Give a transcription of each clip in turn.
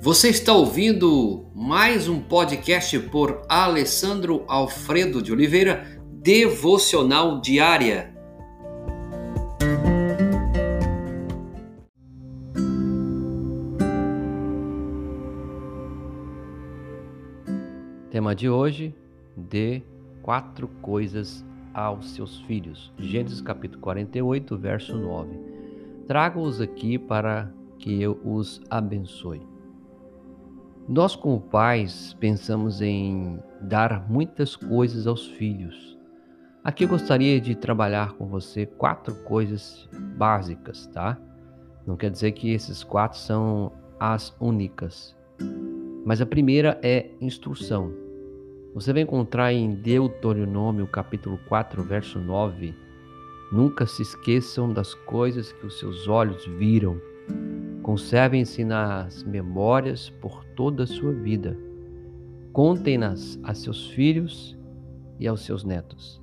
Você está ouvindo mais um podcast por Alessandro Alfredo de Oliveira, Devocional Diária. Tema de hoje: dê quatro coisas aos seus filhos. Gênesis capítulo 48, verso 9. Trago-os aqui para que eu os abençoe. Nós, como pais, pensamos em dar muitas coisas aos filhos. Aqui eu gostaria de trabalhar com você quatro coisas básicas, tá? Não quer dizer que esses quatro são as únicas. Mas a primeira é instrução. Você vai encontrar em Deuteronômio capítulo 4, verso 9: Nunca se esqueçam das coisas que os seus olhos viram Conservem-se nas memórias por toda a sua vida. Contem-nas a seus filhos e aos seus netos.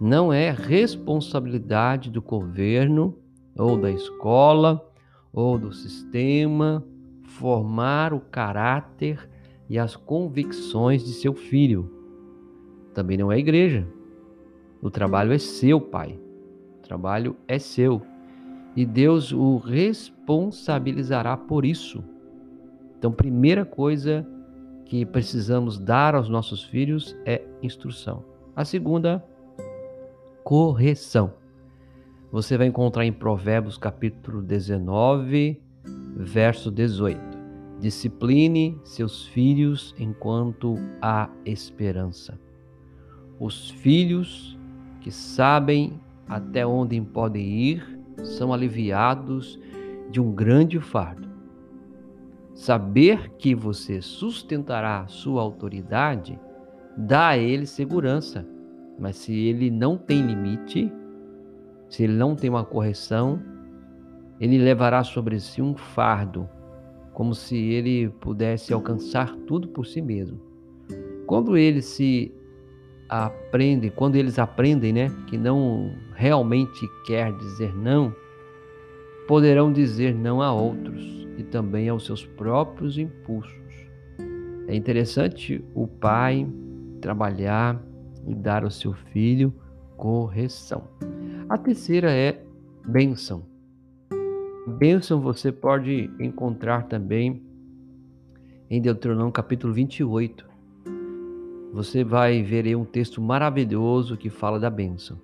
Não é responsabilidade do governo ou da escola ou do sistema formar o caráter e as convicções de seu filho. Também não é igreja. O trabalho é seu, pai. O trabalho é seu e Deus o responsabilizará por isso. Então, primeira coisa que precisamos dar aos nossos filhos é instrução. A segunda, correção. Você vai encontrar em Provérbios capítulo 19, verso 18. Discipline seus filhos enquanto há esperança. Os filhos que sabem até onde podem ir são aliviados de um grande fardo. Saber que você sustentará sua autoridade dá a ele segurança, mas se ele não tem limite, se ele não tem uma correção, ele levará sobre si um fardo, como se ele pudesse alcançar tudo por si mesmo. Quando ele se aprendem, quando eles aprendem, né, que não realmente quer dizer não, poderão dizer não a outros e também aos seus próprios impulsos. É interessante o pai trabalhar e dar ao seu filho correção. A terceira é bênção. Bênção você pode encontrar também em Deuteronômio capítulo 28 você vai ver aí um texto maravilhoso que fala da bênção.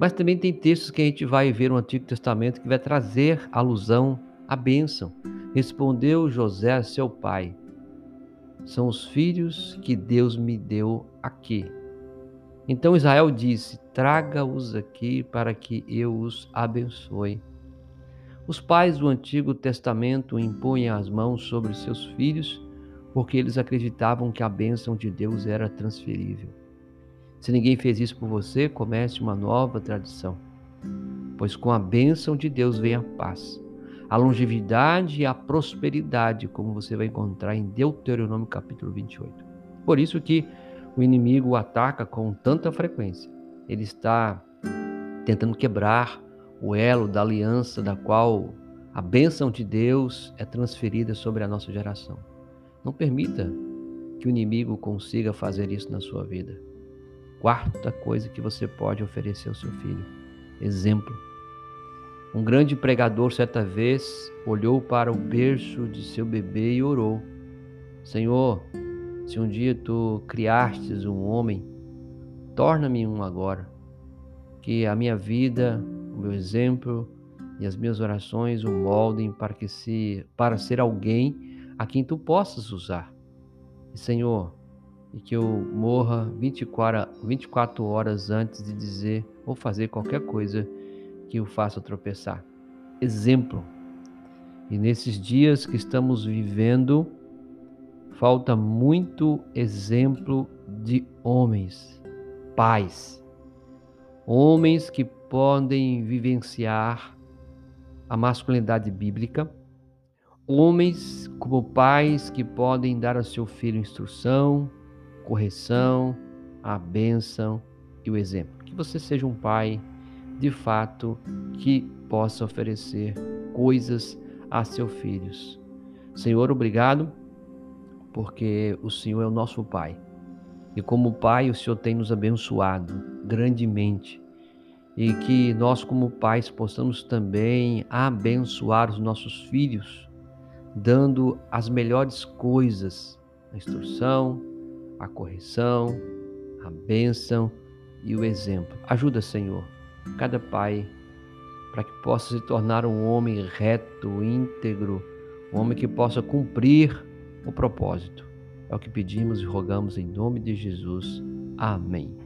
Mas também tem textos que a gente vai ver no Antigo Testamento que vai trazer alusão à bênção. Respondeu José a seu pai: São os filhos que Deus me deu aqui. Então Israel disse: Traga-os aqui para que eu os abençoe. Os pais do Antigo Testamento impunham as mãos sobre seus filhos porque eles acreditavam que a bênção de Deus era transferível. Se ninguém fez isso por você, comece uma nova tradição, pois com a bênção de Deus vem a paz, a longevidade e a prosperidade, como você vai encontrar em Deuteronômio capítulo 28. Por isso que o inimigo ataca com tanta frequência. Ele está tentando quebrar o elo da aliança da qual a bênção de Deus é transferida sobre a nossa geração. Não permita que o inimigo consiga fazer isso na sua vida. Quarta coisa que você pode oferecer ao seu filho: exemplo. Um grande pregador, certa vez, olhou para o berço de seu bebê e orou: Senhor, se um dia tu criastes um homem, torna-me um agora. Que a minha vida, o meu exemplo e as minhas orações o moldem para que se para ser alguém a quem tu possas usar. E, Senhor, e que eu morra 24, 24 horas antes de dizer ou fazer qualquer coisa que o faça tropeçar. Exemplo. E nesses dias que estamos vivendo, falta muito exemplo de homens, pais, homens que podem vivenciar a masculinidade bíblica Homens como pais que podem dar ao seu filho instrução, correção, a bênção e o exemplo. Que você seja um pai, de fato, que possa oferecer coisas a seus filhos. Senhor, obrigado, porque o Senhor é o nosso Pai. E como Pai, o Senhor tem nos abençoado grandemente. E que nós, como pais, possamos também abençoar os nossos filhos, dando as melhores coisas, a instrução, a correção, a bênção e o exemplo. Ajuda, Senhor, cada pai para que possa se tornar um homem reto, íntegro, um homem que possa cumprir o propósito. É o que pedimos e rogamos em nome de Jesus. Amém.